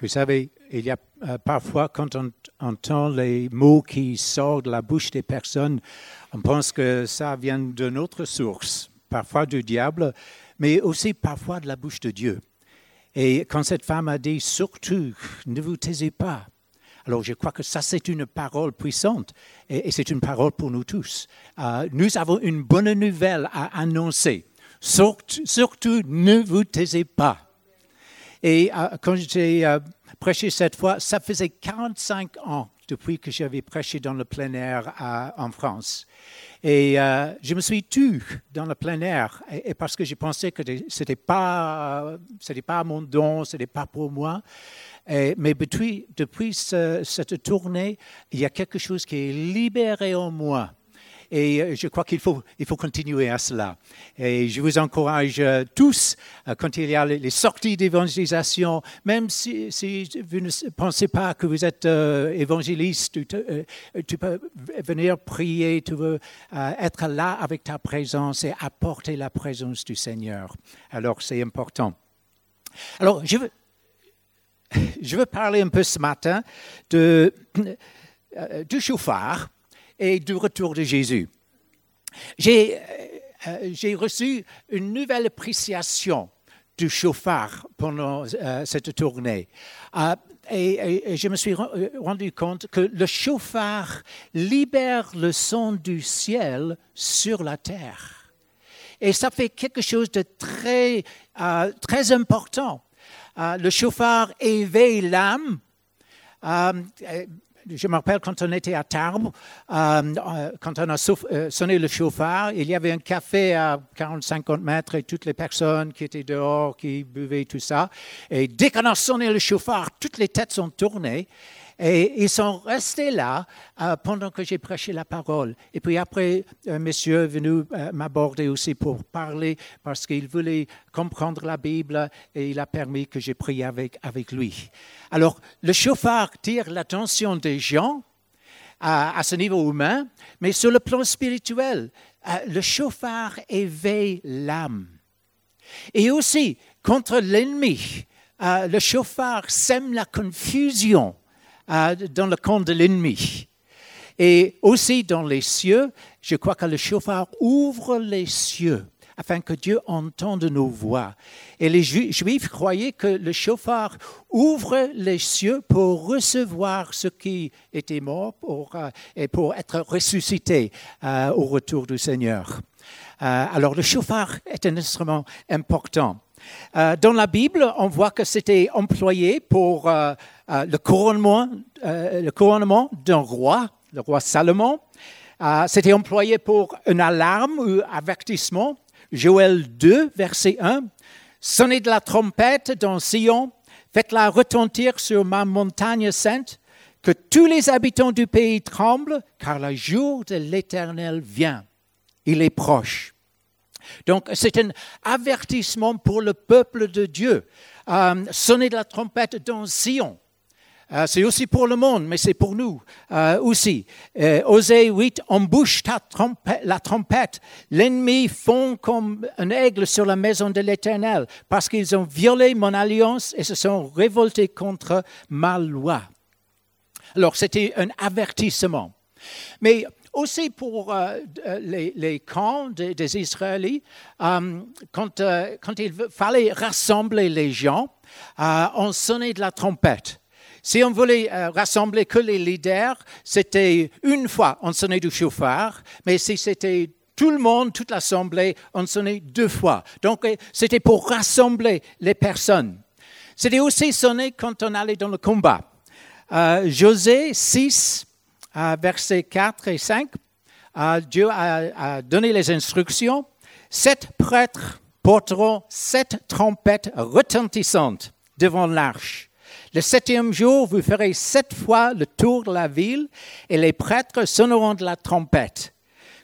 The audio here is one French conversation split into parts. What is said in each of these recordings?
Vous savez, il y a euh, parfois, quand on entend les mots qui sortent de la bouche des personnes, on pense que ça vient d'une autre source, parfois du diable, mais aussi parfois de la bouche de Dieu. Et quand cette femme a dit, surtout, ne vous taisez pas, alors je crois que ça, c'est une parole puissante et, c'est une parole pour nous tous. Euh, nous avons une bonne nouvelle à annoncer. Surtout, surtout ne vous taisez pas. Et euh, quand j'ai euh, prêché cette fois, ça faisait 45 ans depuis que j'avais prêché dans le plein air en France. Et je me suis tu dans le plein air et, parce que j'ai pensé que ce n'était pas, pas mon don, ce n'était pas pour moi mais depuis cette tournée, il y a quelque chose qui est libéré en moi. Et euh, je crois qu'il faut, il faut continuer à cela. Et je vous encourage euh, tous, euh, quand il y a les sorties d'évangélisation, même si, vous ne pensez pas que vous êtes évangéliste, tu, peux venir prier, tu veux être là avec ta présence et apporter la présence du Seigneur. Alors c'est important. Alors, je veux, je veux parler un peu ce matin de, du chauffard et du retour de Jésus. J'ai euh, reçu une nouvelle appréciation du chauffard pendant euh, cette tournée. et, je me suis rendu compte que le chauffard libère le son du ciel sur la terre. Et ça fait quelque chose de très, très important euh, le chauffard éveille l'âme. Euh, je me rappelle quand on était à Tarbes, euh, quand on a sonné le chauffard, il y avait un café à 40-50 mètres et toutes les personnes qui étaient dehors, qui buvaient tout ça. Et dès qu'on a sonné le chauffard, toutes les têtes sont tournées. Et ils sont restés là euh, pendant que j'ai prêché la parole. Et puis après, un monsieur est venu euh, m'aborder aussi pour parler parce qu'il voulait comprendre la Bible et il a permis que j'ai prié avec, avec lui. Alors, le chauffard tire l'attention des gens à, ce niveau humain, mais sur le plan spirituel, euh, le chauffard éveille l'âme. Et aussi, contre l'ennemi, le chauffard sème la confusion dans le camp de l'ennemi. Et aussi dans les cieux, je crois que le chauffard ouvre les cieux afin que Dieu entende nos voix. Et les Juifs croyaient que le chauffard ouvre les cieux pour recevoir ceux qui étaient morts pour, euh, et pour être ressuscités euh, au retour du Seigneur. Euh, alors le chauffard est un instrument important. Dans la Bible, on voit que c'était employé pour euh, le couronnement, euh, le couronnement d'un roi, le roi Salomon. Euh, c'était employé pour une alarme ou avertissement. Joël 2, verset 1. Sonnez de la trompette dans Sion, faites-la retentir sur ma montagne sainte, que tous les habitants du pays tremblent, car le jour de l'Éternel vient. Il est proche. Donc, c'est un avertissement pour le peuple de Dieu. sonnez de la trompette dans Sion. Euh, c'est aussi pour le monde, mais c'est pour nous euh, aussi. Euh, Osée 8, embouche ta trompette, la trompette. L'ennemi fond comme un aigle sur la maison de l'Éternel, parce qu'ils ont violé mon alliance et se sont révoltés contre ma loi. Alors, c'était un avertissement. Mais aussi pour les, camps des, Israélites, quand, quand, il fallait rassembler les gens, on sonnait de la trompette. Si on voulait euh, rassembler que les leaders, c'était une fois, on sonnait du chauffard, mais si c'était tout le monde, toute l'assemblée, on sonnait deux fois. Donc, euh, c'était pour rassembler les personnes. C'était aussi sonné quand on allait dans le combat. Euh, José 6, versets 4 et 5, Dieu a, donné les instructions. Sept prêtres porteront sept trompettes retentissantes devant l'arche. Le septième jour, vous ferez sept fois le tour de la ville et les prêtres sonneront de la trompette.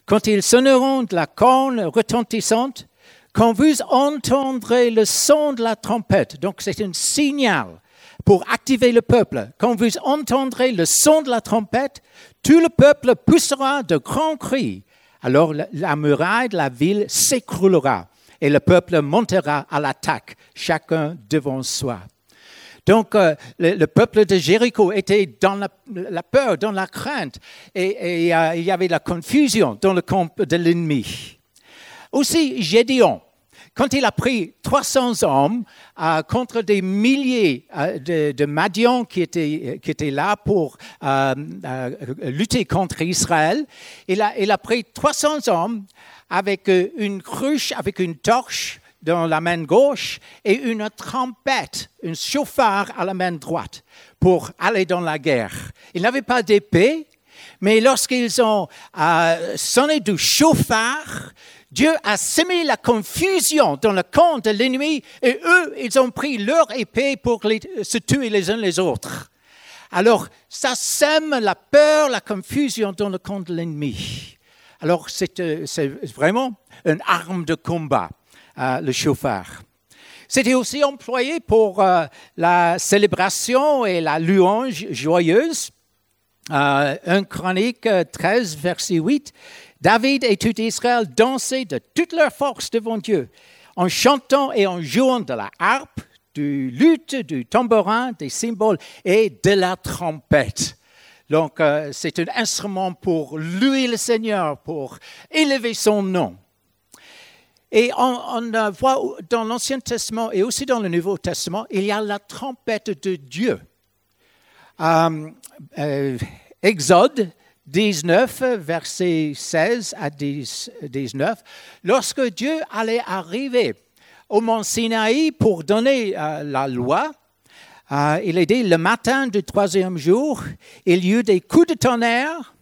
Quand ils sonneront de la corne retentissante, quand vous entendrez le son de la trompette, donc c'est un signal pour activer le peuple, quand vous entendrez le son de la trompette, tout le peuple poussera de grands cris. Alors la muraille de la ville s'écroulera et le peuple montera à l'attaque, chacun devant soi. Donc, euh, le, peuple de Jéricho était dans la, peur, dans la crainte, et, euh, il y avait la confusion dans le camp de l'ennemi. Aussi, Gédéon, quand il a pris 300 hommes euh, contre des milliers de, de Madians qui étaient, là pour lutter contre Israël, il a, pris 300 hommes avec une cruche, avec une torche, dans la main gauche et une trompette, un chauffard à la main droite pour aller dans la guerre. Ils n'avaient pas d'épée, mais lorsqu'ils ont euh, sonné du chauffard, Dieu a semé la confusion dans le camp de l'ennemi et eux, ils ont pris leur épée pour se tuer les uns les autres. Alors, ça sème la peur, la confusion dans le camp de l'ennemi. Alors, c'est euh, vraiment une arme de combat. Euh, le chauffard. C'était aussi employé pour euh, la célébration et la louange joyeuse. Euh, 1 Chronique 13, verset 8. David et tout Israël dansaient de toute leur force devant Dieu, en chantant et en jouant de la harpe, du luth, du tambourin, des symboles et de la trompette. Donc, c'est un instrument pour louer le Seigneur, pour élever son nom. Et on, voit dans l'Ancien Testament et aussi dans le Nouveau Testament, il y a la trompette de Dieu. Euh, euh, Exode 19, verset 16 à 19, lorsque Dieu allait arriver au mont Sinaï pour donner euh, la loi, il est dit le matin du troisième jour, il y eut des coups de tonnerre,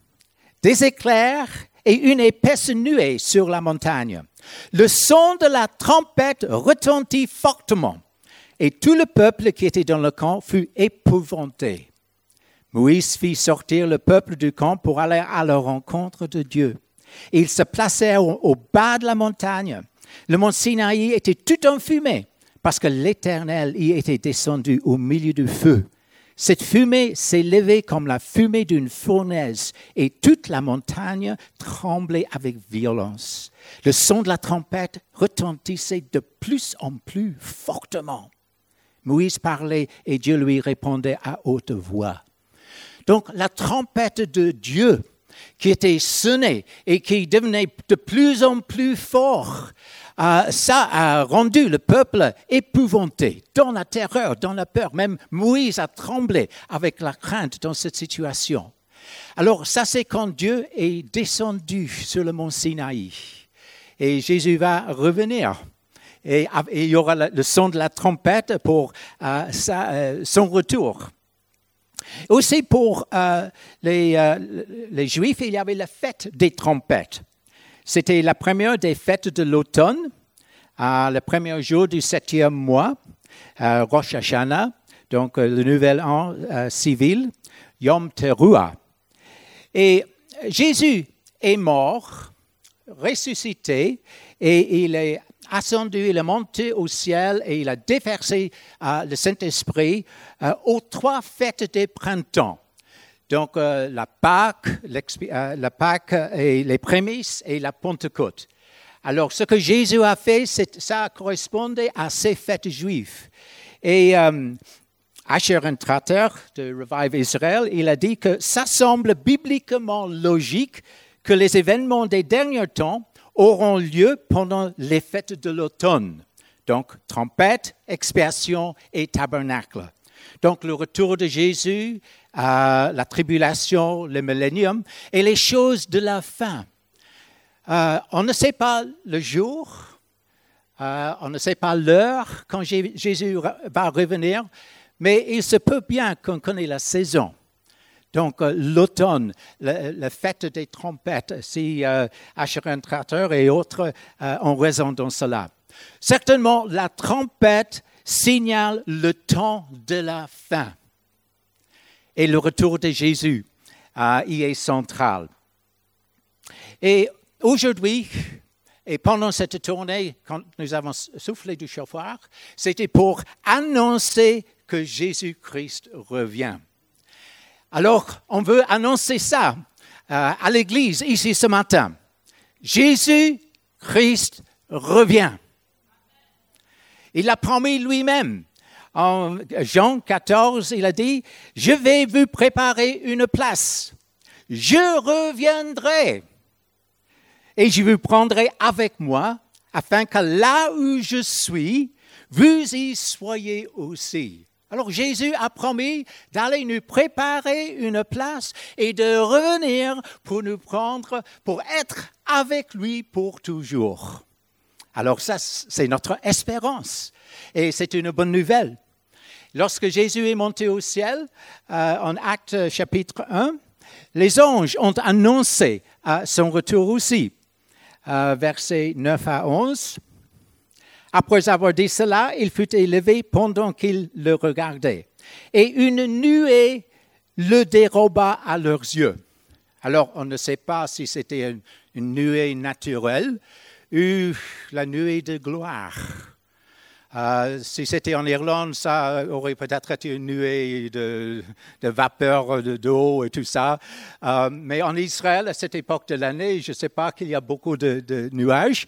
des éclairs et une épaisse nuée sur la montagne. Le son de la trompette retentit fortement, et tout le peuple qui était dans le camp fut épouvanté. Moïse fit sortir le peuple du camp pour aller à la rencontre de Dieu. Ils se placèrent au, bas de la montagne. Le mont Sinaï était tout enfumé parce que l'Éternel y était descendu au milieu du feu. Cette fumée s'élevait comme la fumée d'une fournaise et toute la montagne tremblait avec violence. Le son de la trompette retentissait de plus en plus fortement. Moïse parlait et Dieu lui répondait à haute voix. Donc la trompette de Dieu qui était sonnée et qui devenait de plus en plus fort ah, ça a rendu le peuple épouvanté, dans la terreur, dans la peur. Même Moïse a tremblé avec la crainte dans cette situation. Alors ça, c'est quand Dieu est descendu sur le mont Sinaï. Et Jésus va revenir. Et, il y aura le son de la trompette pour euh, euh, son retour. Aussi pour euh, les, les Juifs, il y avait la fête des trompettes. C'était la première des fêtes de l'automne, le premier jour du septième mois, Rosh Hashanah, donc euh, le nouvel an euh, civil, Yom Teruah. Et Jésus est mort, ressuscité, et il est ascendu, il est monté au ciel et il a déversé euh, le Saint-Esprit aux trois fêtes des printemps. Donc, euh, la, Pâque, euh, la Pâque et les prémices et la Pentecôte. Alors, ce que Jésus a fait, ça correspondait à ces fêtes juives. Et euh, Asher Tratter de Revive Israel, il a dit que ça semble bibliquement logique que les événements des derniers temps auront lieu pendant les fêtes de l'automne. Donc, trompette, expiation et tabernacle. Donc, le retour de Jésus la tribulation, le millénium et les choses de la fin. Euh, on ne sait pas le jour, euh, on ne sait pas l'heure quand Jésus va revenir, mais il se peut bien qu'on connaisse la saison. Donc, euh, l'automne, la, fête des trompettes, si euh, Trateur et autres ont raison dans cela. Certainement, la trompette signale le temps de la fin et le retour de Jésus y est central. Et aujourd'hui, et pendant cette tournée, quand nous avons soufflé du chauffeur, c'était pour annoncer que Jésus-Christ revient. Alors, on veut annoncer ça euh, à l'Église ici ce matin. Jésus-Christ revient. Il l'a promis lui-même en Jean 14, il a dit, je vais vous préparer une place. Je reviendrai et je vous prendrai avec moi afin que là où je suis, vous y soyez aussi. Alors Jésus a promis d'aller nous préparer une place et de revenir pour nous prendre, pour être avec lui pour toujours. Alors ça, c'est notre espérance et c'est une bonne nouvelle. Lorsque Jésus est monté au ciel, euh, en Acte chapitre 1, les anges ont annoncé son retour aussi. Euh, versets 9 à 11. Après avoir dit cela, il fut élevé pendant qu'il le regardait. Et une nuée le déroba à leurs yeux. Alors, on ne sait pas si c'était une nuée naturelle ou la nuée de gloire. Euh, si c'était en Irlande, ça aurait peut-être été une nuée de, vapeur d'eau et tout ça. Euh, mais en Israël, à cette époque de l'année, je ne sais pas qu'il y a beaucoup de, nuages,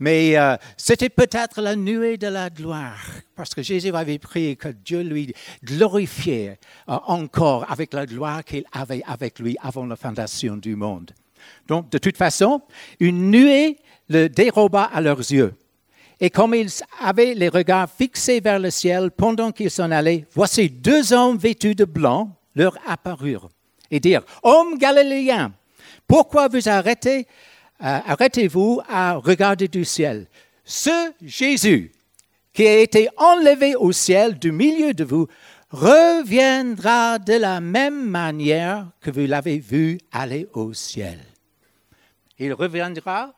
mais euh, c'était peut-être la nuée de la gloire, parce que Jésus avait prié que Dieu lui glorifiait encore avec la gloire qu'il avait avec lui avant la fondation du monde. Donc, de toute façon, une nuée le déroba à leurs yeux. Et comme ils avaient les regards fixés vers le ciel pendant qu'ils s'en allaient, voici deux hommes vêtus de blanc leur apparurent et dirent Hommes galiléens, pourquoi vous arrêtez, euh, arrêtez-vous à regarder du ciel? Ce Jésus qui a été enlevé au ciel du milieu de vous reviendra de la même manière que vous l'avez vu aller au ciel. Il reviendra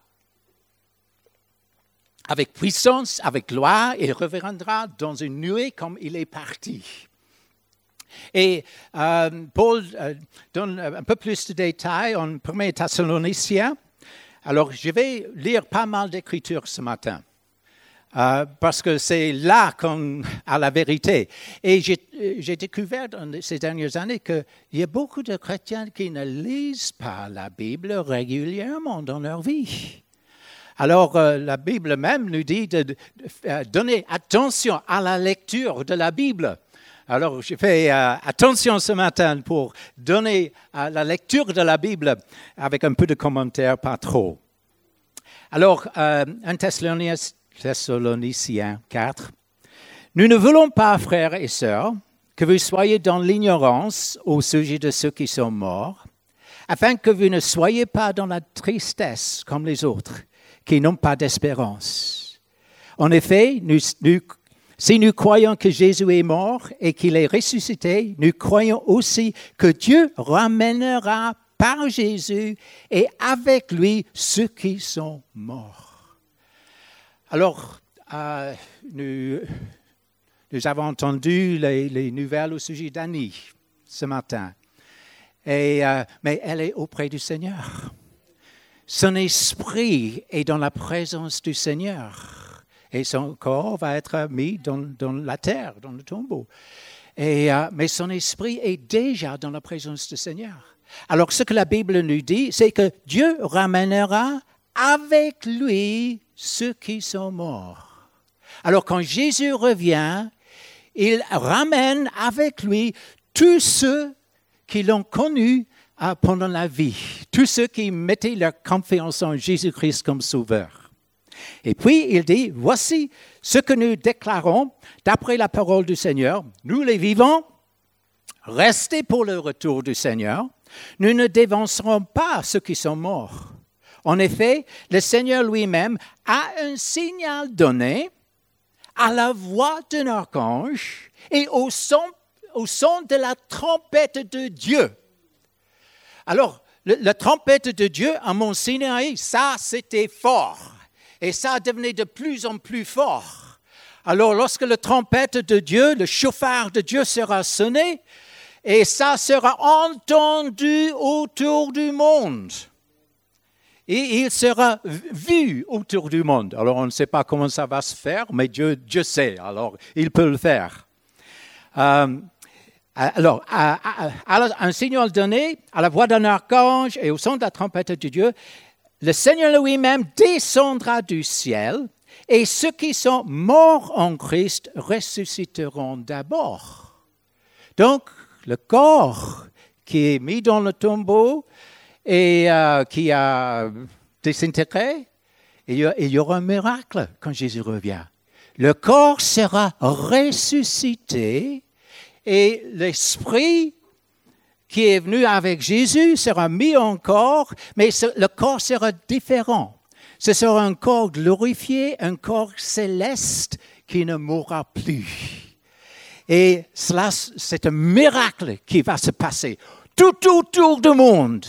avec puissance, avec gloire, il reviendra dans une nuée comme il est parti. Et euh, Paul euh, donne un peu plus de détails en 1 Thessaloniciens. Alors, je vais lire pas mal d'écritures ce matin. Euh, parce que c'est là qu'on a la vérité. Et j'ai découvert dans ces dernières années qu'il y a beaucoup de chrétiens qui ne lisent pas la Bible régulièrement dans leur vie. Alors, euh, la Bible même nous dit de, euh, donner attention à la lecture de la Bible. Alors, j'ai fait euh, attention ce matin pour donner la lecture de la Bible avec un peu de commentaires, pas trop. Alors, un Thessaloniciens 4. Nous ne voulons pas, frères et sœurs, que vous soyez dans l'ignorance au sujet de ceux qui sont morts, afin que vous ne soyez pas dans la tristesse comme les autres qui n'ont pas d'espérance. En effet, si nous croyons que Jésus est mort et qu'il est ressuscité, nous croyons aussi que Dieu ramènera par Jésus et avec lui ceux qui sont morts. Alors, euh, nous, avons entendu les, nouvelles au sujet d'Annie ce matin. Euh, mais elle est auprès du Seigneur. Son esprit est dans la présence du Seigneur. Et son corps va être mis dans, la terre, dans le tombeau. Et, euh, mais son esprit est déjà dans la présence du Seigneur. Alors ce que la Bible nous dit, c'est que Dieu ramènera avec lui ceux qui sont morts. Alors quand Jésus revient, il ramène avec lui tous ceux qui l'ont connu pendant la vie, tous ceux qui mettaient leur confiance en Jésus-Christ comme sauveur. Et puis il dit, voici ce que nous déclarons d'après la parole du Seigneur. Nous les vivants, restez pour le retour du Seigneur. Nous ne dévancerons pas ceux qui sont morts. En effet, le Seigneur lui-même a un signal donné à la voix d'un archange et au son, au son de la trompette de Dieu. Alors, la trompette de Dieu à Mont Sinaï, ça, c'était fort. Et ça devenait de plus en plus fort. Alors, lorsque la trompette de Dieu, le chauffard de Dieu sera sonné, et ça sera entendu autour du monde. Et il sera vu autour du monde. Alors, on ne sait pas comment ça va se faire, mais Dieu, Dieu sait. Alors, il peut le faire. Euh, alors, à, un signal donné, à la voix d'un archange et au son de la trompette de Dieu, le Seigneur lui-même descendra du ciel Et ceux qui sont morts en Christ ressusciteront d'abord. Donc, le corps qui est mis dans le tombeau et euh, qui a désintégré, il y aura un miracle quand Jésus revient. Le corps sera ressuscité et l'esprit qui est venu avec Jésus sera mis en corps, mais le corps sera différent. Ce sera un corps glorifié, un corps céleste qui ne mourra plus. Et cela, c'est un miracle qui va se passer tout autour du monde.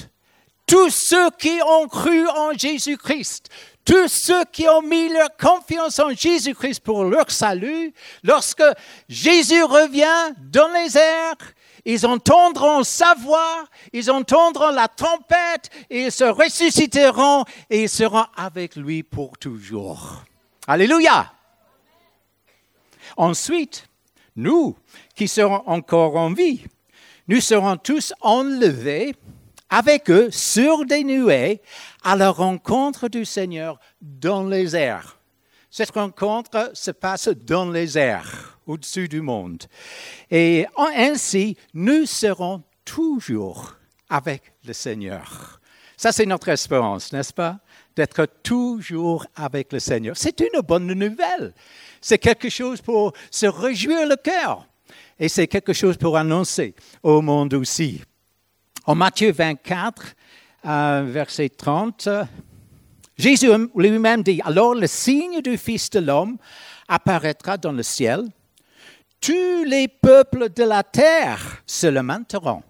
Tous ceux qui ont cru en Jésus-Christ, tous ceux qui ont mis leur confiance en Jésus-Christ pour leur salut, lorsque Jésus revient dans les airs, ils entendront sa voix, ils entendront la trompette, et ils se ressusciteront et ils seront avec lui pour toujours. Alléluia. Ensuite, nous qui serons encore en vie, nous serons tous enlevés avec eux sur des nuées à la rencontre du Seigneur dans les airs. Cette rencontre se passe dans les airs, au-dessus du monde. Et ainsi, nous serons toujours avec le Seigneur. Ça, c'est notre espérance, n'est-ce pas? D'être toujours avec le Seigneur. C'est une bonne nouvelle. C'est quelque chose pour se réjouir le cœur. Et c'est quelque chose pour annoncer au monde aussi. En Matthieu 24, euh, verset 30, Jésus lui-même dit, alors le signe du Fils de l'homme apparaîtra dans le ciel. Tous les peuples de la terre se lamenteront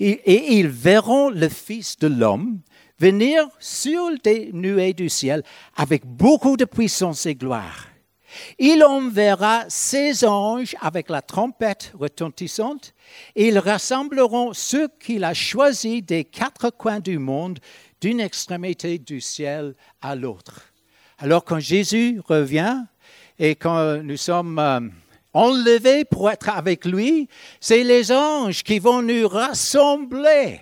et ils verront le Fils de l'homme venir sur des nuées du ciel avec beaucoup de puissance et gloire. Il enverra ses anges avec la trompette retentissante et ils rassembleront ceux qu'il a choisis des quatre coins du monde, d'une extrémité du ciel à l'autre. Alors quand Jésus revient et quand nous sommes euh, enlevés pour être avec lui, c'est les anges qui vont nous rassembler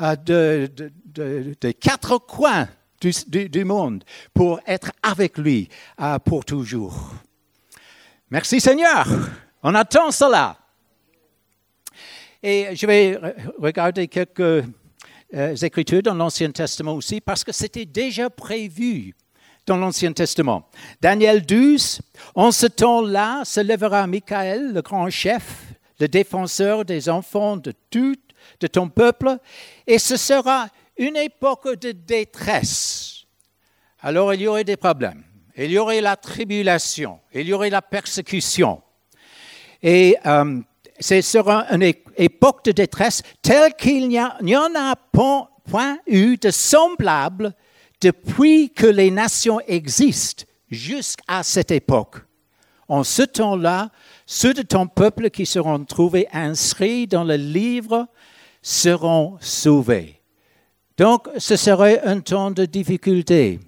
euh, de quatre coins du, monde pour être avec lui euh, pour toujours. Merci Seigneur, on attend cela. Et je vais regarder quelques euh, écritures dans l'Ancien Testament aussi parce que c'était déjà prévu dans l'Ancien Testament. Daniel 12, en ce temps-là se lèvera Michael, le grand chef, le défenseur des enfants de tout, de ton peuple, et ce sera une époque de détresse, alors il y aurait des problèmes. Il y aurait la tribulation, il y aurait la persécution. Et euh, ce sera une époque de détresse telle qu'il n'y en a point eu de semblable depuis que les nations existent jusqu'à cette époque. En ce temps-là, ceux de ton peuple qui seront trouvés inscrits dans le livre seront sauvés. Donc, ce serait un temps de difficulté,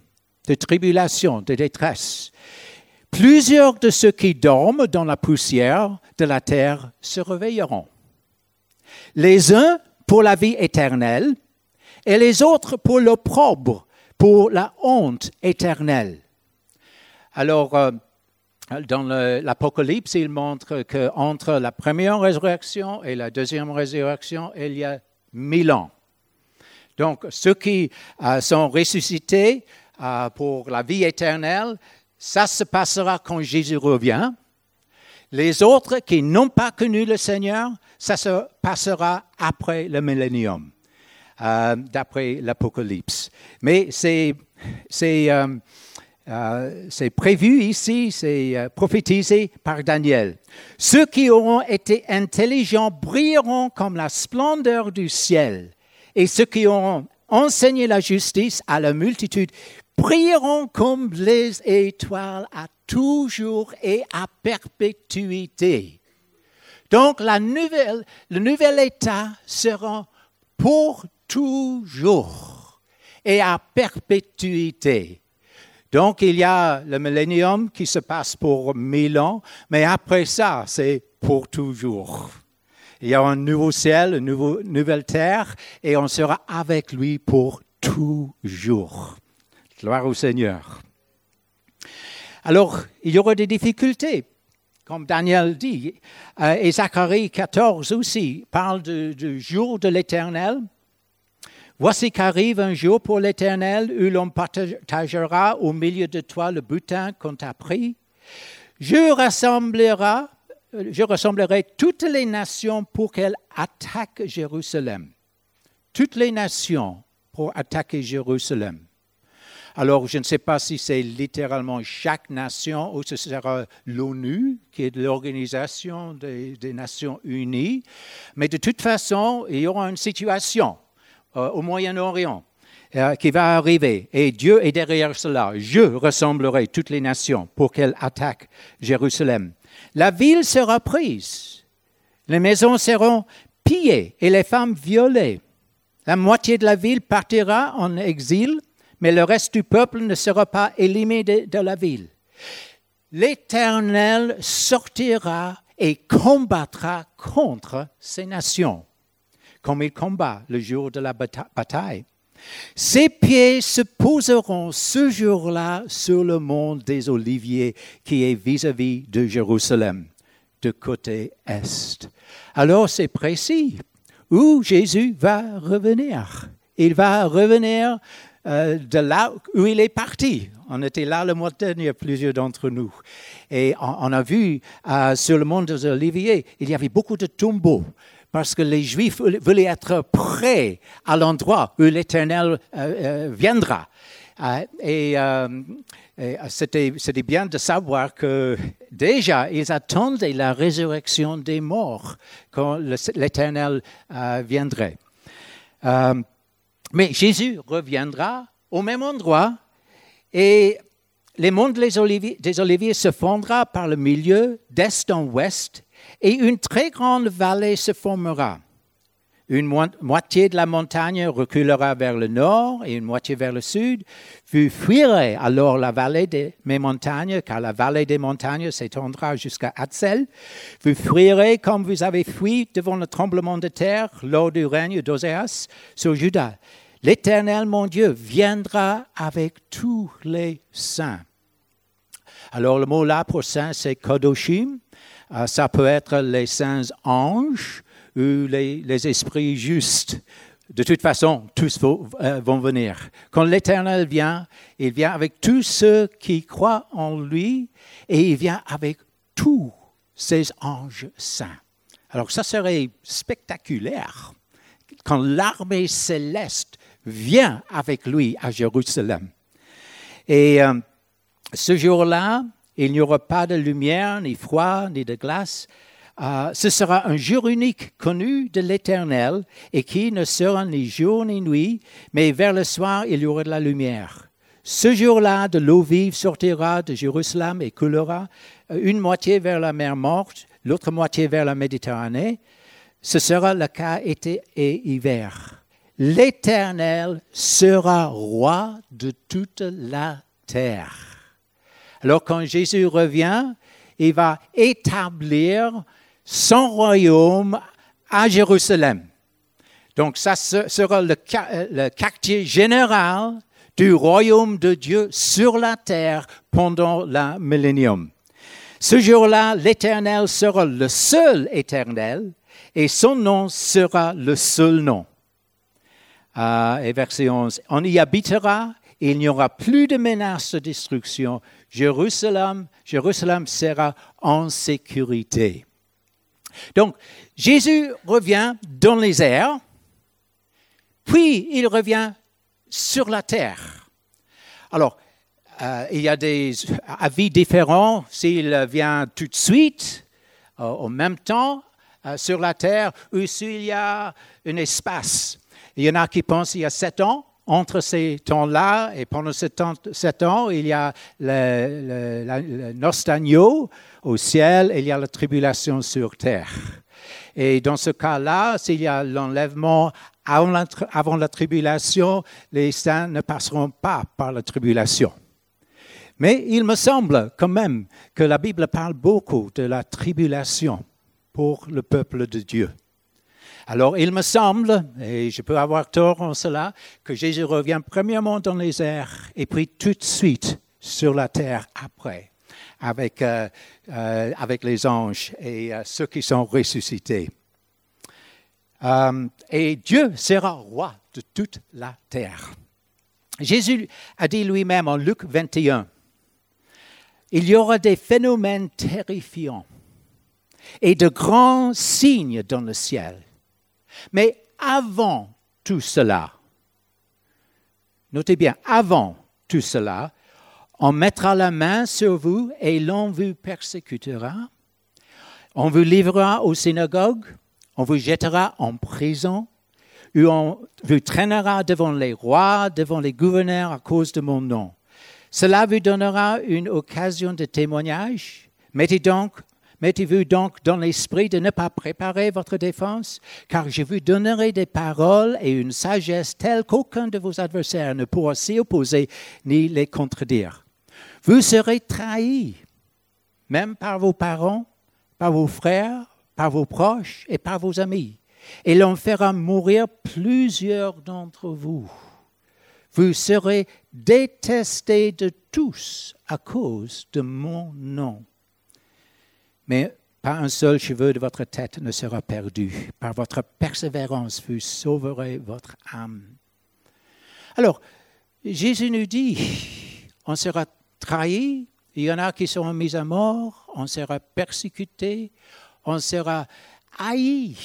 de tribulation, de détresse. Plusieurs de ceux qui dorment dans la poussière de la terre se réveilleront. Les uns pour la vie éternelle et les autres pour l'opprobre, pour la honte éternelle. Alors, euh, dans l'Apocalypse, il montre qu'entre la première résurrection et la deuxième résurrection, il y a mille ans. Donc, ceux qui euh, sont ressuscités euh, pour la vie éternelle, ça se passera quand Jésus revient. Les autres qui n'ont pas connu le Seigneur, ça se passera après le millénium, euh, d'après l'Apocalypse. Mais c'est, c'est, c'est prévu ici, c'est prophétisé par Daniel. Ceux qui auront été intelligents brilleront comme la splendeur du ciel et ceux qui ont enseigné la justice à la multitude prieront comme les étoiles à toujours et à perpétuité. Donc le nouvel état sera pour toujours et à perpétuité. Donc il y a le millénium qui se passe pour mille ans, mais après ça, c'est pour toujours. Il y aura un nouveau ciel, une nouvelle terre, et on sera avec lui pour toujours. Gloire au Seigneur. Alors, il y aura des difficultés, comme Daniel dit. Euh, et Zacharie 14 aussi parle du jour de l'Éternel. Voici qu'arrive un jour pour l'Éternel où l'on partagera au milieu de toi le butin qu'on t'a pris. Je rassemblerai, je rassemblerai toutes les nations pour qu'elles attaquent Jérusalem. Toutes les nations pour attaquer Jérusalem. Alors, je ne sais pas si c'est littéralement chaque nation ou ce sera l'ONU, qui est l'Organisation des, Nations Unies, mais de toute façon, il y aura une situation euh, au Moyen-Orient euh, qui va arriver. Et Dieu est derrière cela. Je ressemblerai toutes les nations pour qu'elles attaquent Jérusalem. La ville sera prise. Les maisons seront pillées et les femmes violées. La moitié de la ville partira en exil, mais le reste du peuple ne sera pas éliminé de, la ville. L'Éternel sortira et combattra contre ces nations, comme il combat le jour de la bataille. Ses pieds se poseront ce jour-là sur le mont des Oliviers qui est vis-à-vis -vis de Jérusalem, de côté est. Alors c'est précis où Jésus va revenir. Il va revenir euh, de là où il est parti. On était là le mois dernier, plusieurs d'entre nous. Et on, a vu euh, sur le mont des Oliviers, il y avait beaucoup de tombeaux parce que les Juifs voulaient être prêts à l'endroit où l'Éternel euh, viendra. et c'était bien de savoir que déjà, ils attendaient la résurrection des morts quand l'Éternel viendrait. Mais Jésus reviendra au même endroit et les monts des Oliviers, des Oliviers se fondra par le milieu, d'est en ouest, et une très grande vallée se formera. Une moitié de la montagne reculera vers le nord et une moitié vers le sud. Vous fuirez alors la vallée des mes montagnes, car la vallée des montagnes s'étendra jusqu'à Hatzel. Vous fuirez comme vous avez fui devant le tremblement de terre lors du règne d'Oséas sur Juda. L'Éternel, mon Dieu, viendra avec tous les saints. Alors le mot là pour saint, c'est Kodoshim. Euh, ça peut être les saints anges ou les, esprits justes. De toute façon, tous euh, vont venir. Quand l'Éternel vient, il vient avec tous ceux qui croient en lui et il vient avec tous ses anges saints. Alors ça serait spectaculaire quand l'armée céleste vient avec lui à Jérusalem. Et euh, ce jour-là, il n'y aura pas de lumière, ni froid, ni de glace. Euh, ce sera un jour unique connu de l'Éternel et qui ne sera ni jour ni nuit, mais vers le soir, il y aura de la lumière. Ce jour-là, de l'eau vive sortira de Jérusalem et coulera, euh, une moitié vers la mer morte, l'autre moitié vers la Méditerranée. Ce sera le cas été et hiver. L'Éternel sera roi de toute la terre. Alors quand Jésus revient, il va établir son royaume à Jérusalem. Donc ça sera le, quartier général du royaume de Dieu sur la terre pendant la millénium. Ce jour-là, l'Éternel sera le seul éternel et son nom sera le seul nom et verset 11. On y habitera, il n'y aura plus de menace de destruction. Jérusalem, Jérusalem sera en sécurité. Donc, Jésus revient dans les airs, puis il revient sur la terre. Alors, euh, il y a des avis différents s'il vient tout de suite, euh, en même temps, euh, sur la terre, ou s'il y a un espace. Il y en a qui pensent qu'il y a sept ans entre ces temps-là, et pendant ces sept ans, il y a le, le, au ciel et il y a la tribulation sur terre. Et dans ce cas-là, s'il y a l'enlèvement avant la tribulation, les saints ne passeront pas par la tribulation. Mais il me semble quand même que la Bible parle beaucoup de la tribulation pour le peuple de Dieu. Alors, il me semble, et je peux avoir tort en cela, que Jésus revient premièrement dans les airs et puis tout de suite sur la terre après. avec, euh, euh, les anges et ceux qui sont ressuscités. et Dieu sera roi de toute la terre. Jésus a dit lui-même en Luc 21, il y aura des phénomènes terrifiants et de grands signes dans le ciel. Mais avant tout cela, notez bien, avant tout cela, on mettra la main sur vous et l'on vous persécutera. On vous livrera aux synagogues, on vous jettera en prison, on vous traînera devant les rois, devant les gouverneurs à cause de mon nom. Cela vous donnera une occasion de témoignage. Mettez donc Mettez-vous donc dans l'esprit de ne pas préparer votre défense, car je vous donnerai des paroles et une sagesse telle qu'aucun de vos adversaires ne pourra s'y opposer ni les contredire. Vous serez trahis, même par vos parents, par vos frères, par vos proches et par vos amis, et l'on fera mourir plusieurs d'entre vous. Vous serez détestés de tous à cause de mon nom mais pas un seul cheveu de votre tête ne sera perdu. Par votre persévérance, vous sauverez votre âme. Alors, Jésus nous dit, on sera trahi, il y en a qui seront mis à mort, on sera persécuté, on sera haï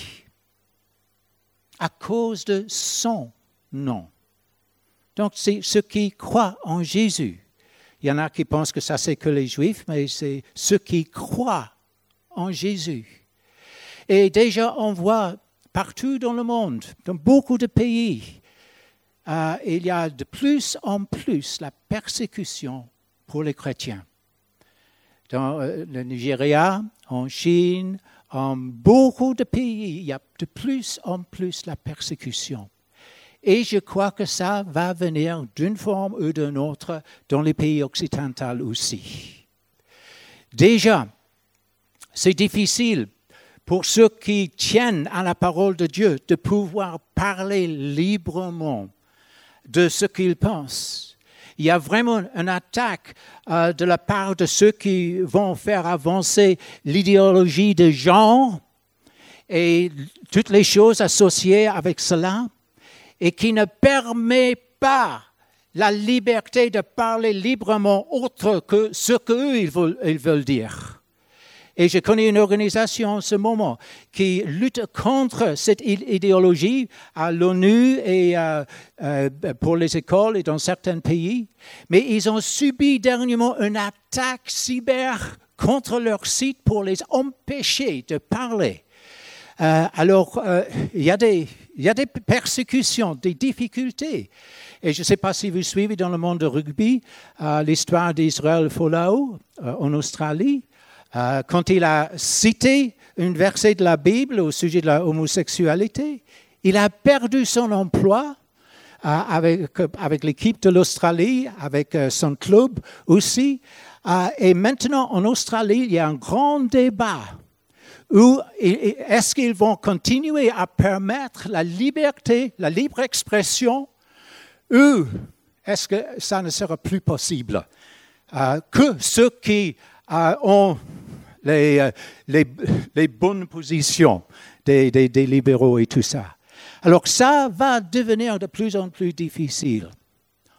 à cause de son nom. Donc, c'est ceux qui croient en Jésus. Il y en a qui pensent que ça, c'est que les Juifs, mais c'est ceux qui croient en Jésus. Et déjà, on voit partout dans le monde, dans beaucoup de pays, euh, il y a de plus en plus la persécution pour les chrétiens. Dans euh, le Nigeria, en Chine, en beaucoup de pays, il y a de plus en plus la persécution. Et je crois que ça va venir d'une forme ou d'une autre dans les pays occidentaux aussi. Déjà, c'est difficile pour ceux qui tiennent à la parole de Dieu de pouvoir parler librement de ce qu'ils pensent. Il y a vraiment une attaque euh, de la part de ceux qui vont faire avancer l'idéologie de genre et toutes les choses associées avec cela et qui ne permet pas la liberté de parler librement autre que ce qu'eux ils ils veulent dire. Et je connais une organisation en ce moment qui lutte contre cette idéologie à l'ONU et euh, euh, pour les écoles et dans certains pays. Mais ils ont subi dernièrement une attaque cyber contre leur site pour les empêcher de parler. Euh, alors, il y, a des, il y a des persécutions, des difficultés. Et je ne sais pas si vous suivez dans le monde de rugby l'histoire d'Israël Folau en Australie. Euh, quand il a cité un verset de la Bible au sujet de la homosexualité, il a perdu son emploi euh, avec, l'équipe de l'Australie, avec euh, son club aussi. et maintenant, en Australie, il y a un grand débat est-ce qu'ils vont continuer à permettre la liberté, la libre expression, ou est-ce que ça ne sera plus possible? Que ceux qui ont euh, les, bonnes positions des, des, libéraux et tout ça. Alors ça va devenir de plus en plus difficile.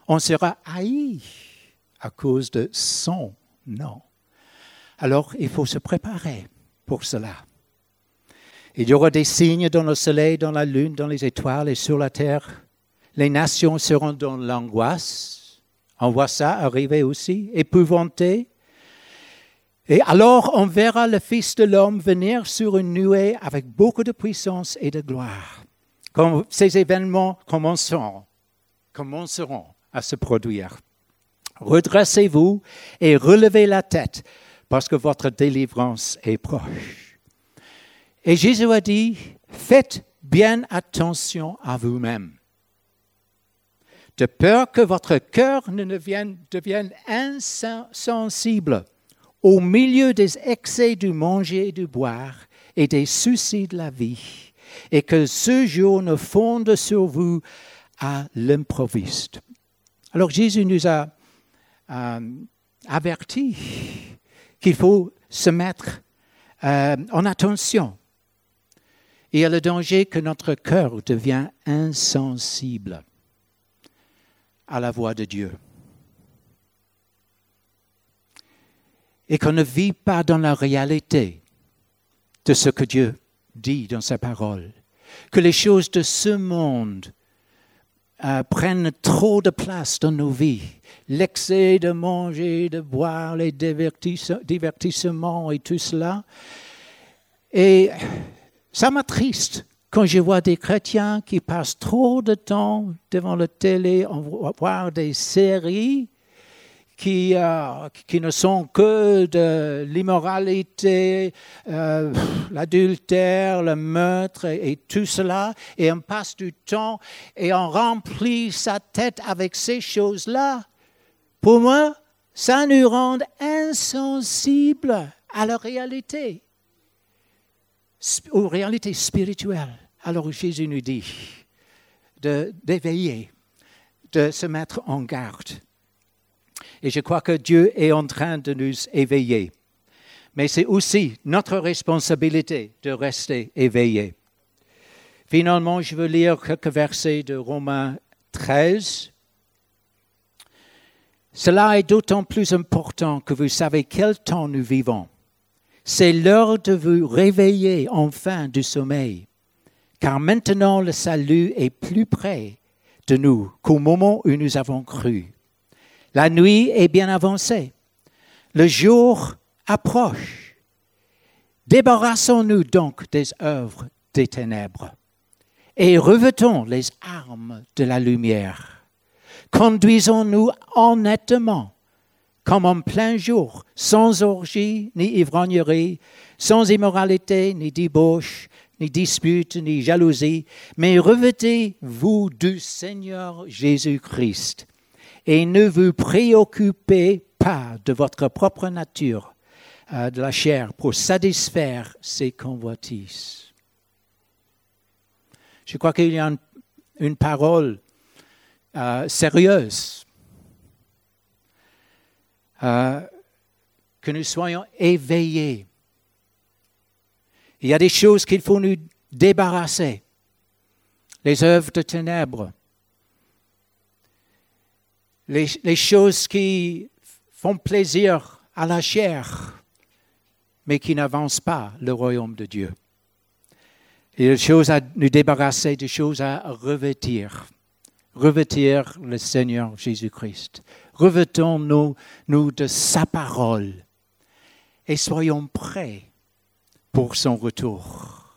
On sera haï à cause de son nom. Alors il faut se préparer pour cela. Il y aura des signes dans le soleil, dans la lune, dans les étoiles et sur la terre. Les nations seront dans l'angoisse. On voit ça arriver aussi, épouvantées, et alors on verra le Fils de l'homme venir sur une nuée avec beaucoup de puissance et de gloire. Quand ces événements commenceront, commenceront à se produire. Redressez-vous et relevez la tête parce que votre délivrance est proche. Et Jésus a dit, faites bien attention à vous-même, de peur que votre cœur ne devienne, devienne insensible au milieu des excès du manger et du boire et des soucis de la vie, et que ce jour ne fonde sur vous à l'improviste. Alors Jésus nous a euh, avertis qu'il faut se mettre euh, en attention. Il y a le danger que notre cœur devienne insensible à la voix de Dieu. Et qu'on ne vit pas dans la réalité de ce que Dieu dit dans sa parole. Que les choses de ce monde euh, prennent trop de place dans nos vies. L'excès de manger, de boire, les divertissements et tout cela. Et ça m'attriste quand je vois des chrétiens qui passent trop de temps devant la télé, à voir des séries qui, euh, qui ne sont que de l'immoralité, euh, l'adultère, le meurtre et, tout cela, et on passe du temps et on remplit sa tête avec ces choses-là. Pour moi, ça nous rend insensibles à la réalité aux réalités spirituelles. Alors Jésus nous dit d'éveiller, de, se mettre en garde. Et je crois que Dieu est en train de nous éveiller. Mais c'est aussi notre responsabilité de rester éveillés. Finalement, je veux lire quelques versets de Romains 13. Cela est d'autant plus important que vous savez quel temps nous vivons. C'est l'heure de vous réveiller enfin du sommeil, car maintenant le salut est plus près de nous qu'au moment où nous avons cru. La nuit est bien avancée, le jour approche. Débarrassons-nous donc des œuvres des ténèbres et revêtons les armes de la lumière. Conduisons-nous honnêtement comme en plein jour, sans orgie ni ivrognerie, sans immoralité ni débauche, ni dispute, ni jalousie, mais revêtez-vous du Seigneur Jésus-Christ et ne vous préoccupez pas de votre propre nature, euh, de la chair, pour satisfaire ses convoitises. Je crois qu'il y a une, parole euh, sérieuse euh, que nous soyons éveillés. Il y a des choses qu'il faut nous débarrasser. Les œuvres de ténèbres. Les, choses qui font plaisir à la chair, mais qui n'avancent pas le royaume de Dieu. Il y des choses à nous débarrasser, des choses à revêtir. Revêtir le Seigneur Jésus-Christ. Revêtons-nous nous de sa parole et soyons prêts pour son retour.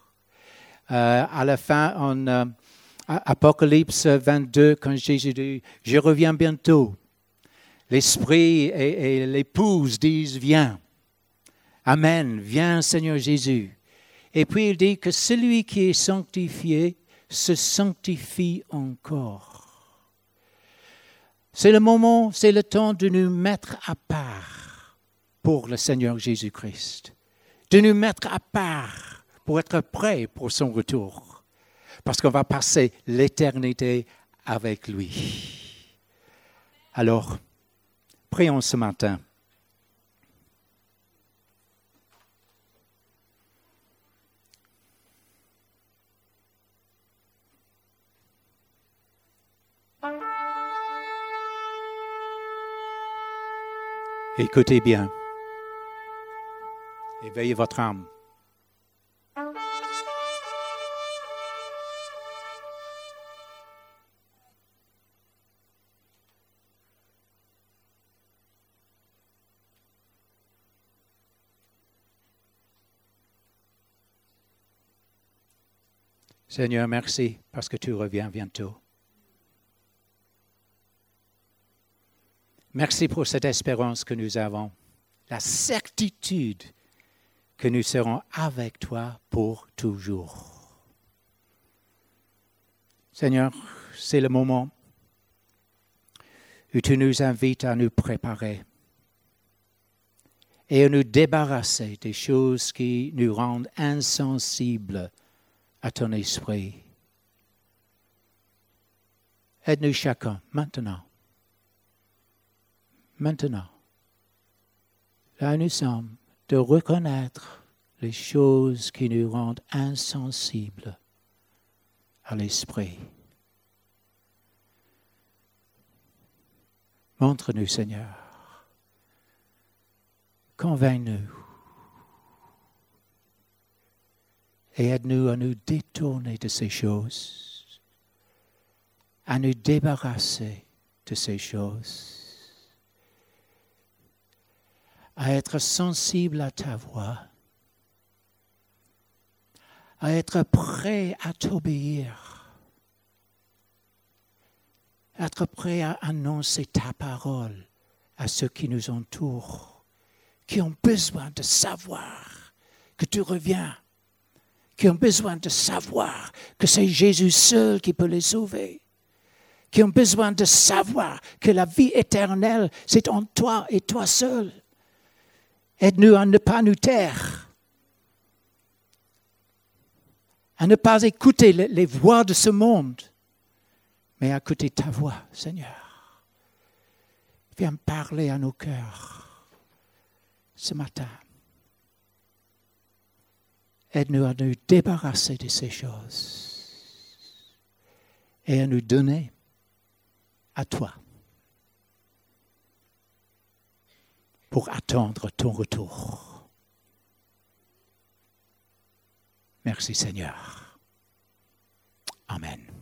Euh, à la fin, en euh, Apocalypse 22, quand Jésus dit, je reviens bientôt, l'Esprit et, et l'épouse disent, viens. Amen, viens Seigneur Jésus. Et puis il dit que celui qui est sanctifié se sanctifie encore. C'est le moment, c'est le temps de nous mettre à part pour le Seigneur Jésus-Christ, de nous mettre à part pour être prêts pour son retour, parce qu'on va passer l'éternité avec lui. Alors, prions ce matin. Écoutez bien. Éveillez votre âme. Seigneur, merci parce que tu reviens bientôt. Merci pour cette espérance que nous avons, la certitude que nous serons avec toi pour toujours. Seigneur, c'est le moment où tu nous invites à nous préparer et à nous débarrasser des choses qui nous rendent insensibles à ton esprit. Aide-nous chacun maintenant maintenant. là nous sommes, de reconnaître les choses qui nous rendent insensibles à l'esprit. Montre-nous, Seigneur. Convainc-nous. Et aide-nous à nous détourner de ces choses, à nous débarrasser de ces choses, à être sensible à ta voix, à être prêt à t'obéir être prêt à annoncer ta parole à ceux qui nous entourent, qui ont besoin de savoir que tu reviens, qui ont besoin de savoir que c'est Jésus seul qui peut les sauver, qui ont besoin de savoir que la vie éternelle, c'est en toi et toi seul. Aide-nous à ne pas nous taire, à ne pas écouter les voix de ce monde, mais à de ta voix, Seigneur. Viens parler à nos cœurs ce matin. Aide-nous à nous débarrasser de ces choses et à nous donner à toi pour attendre ton retour. Merci Seigneur. Amen.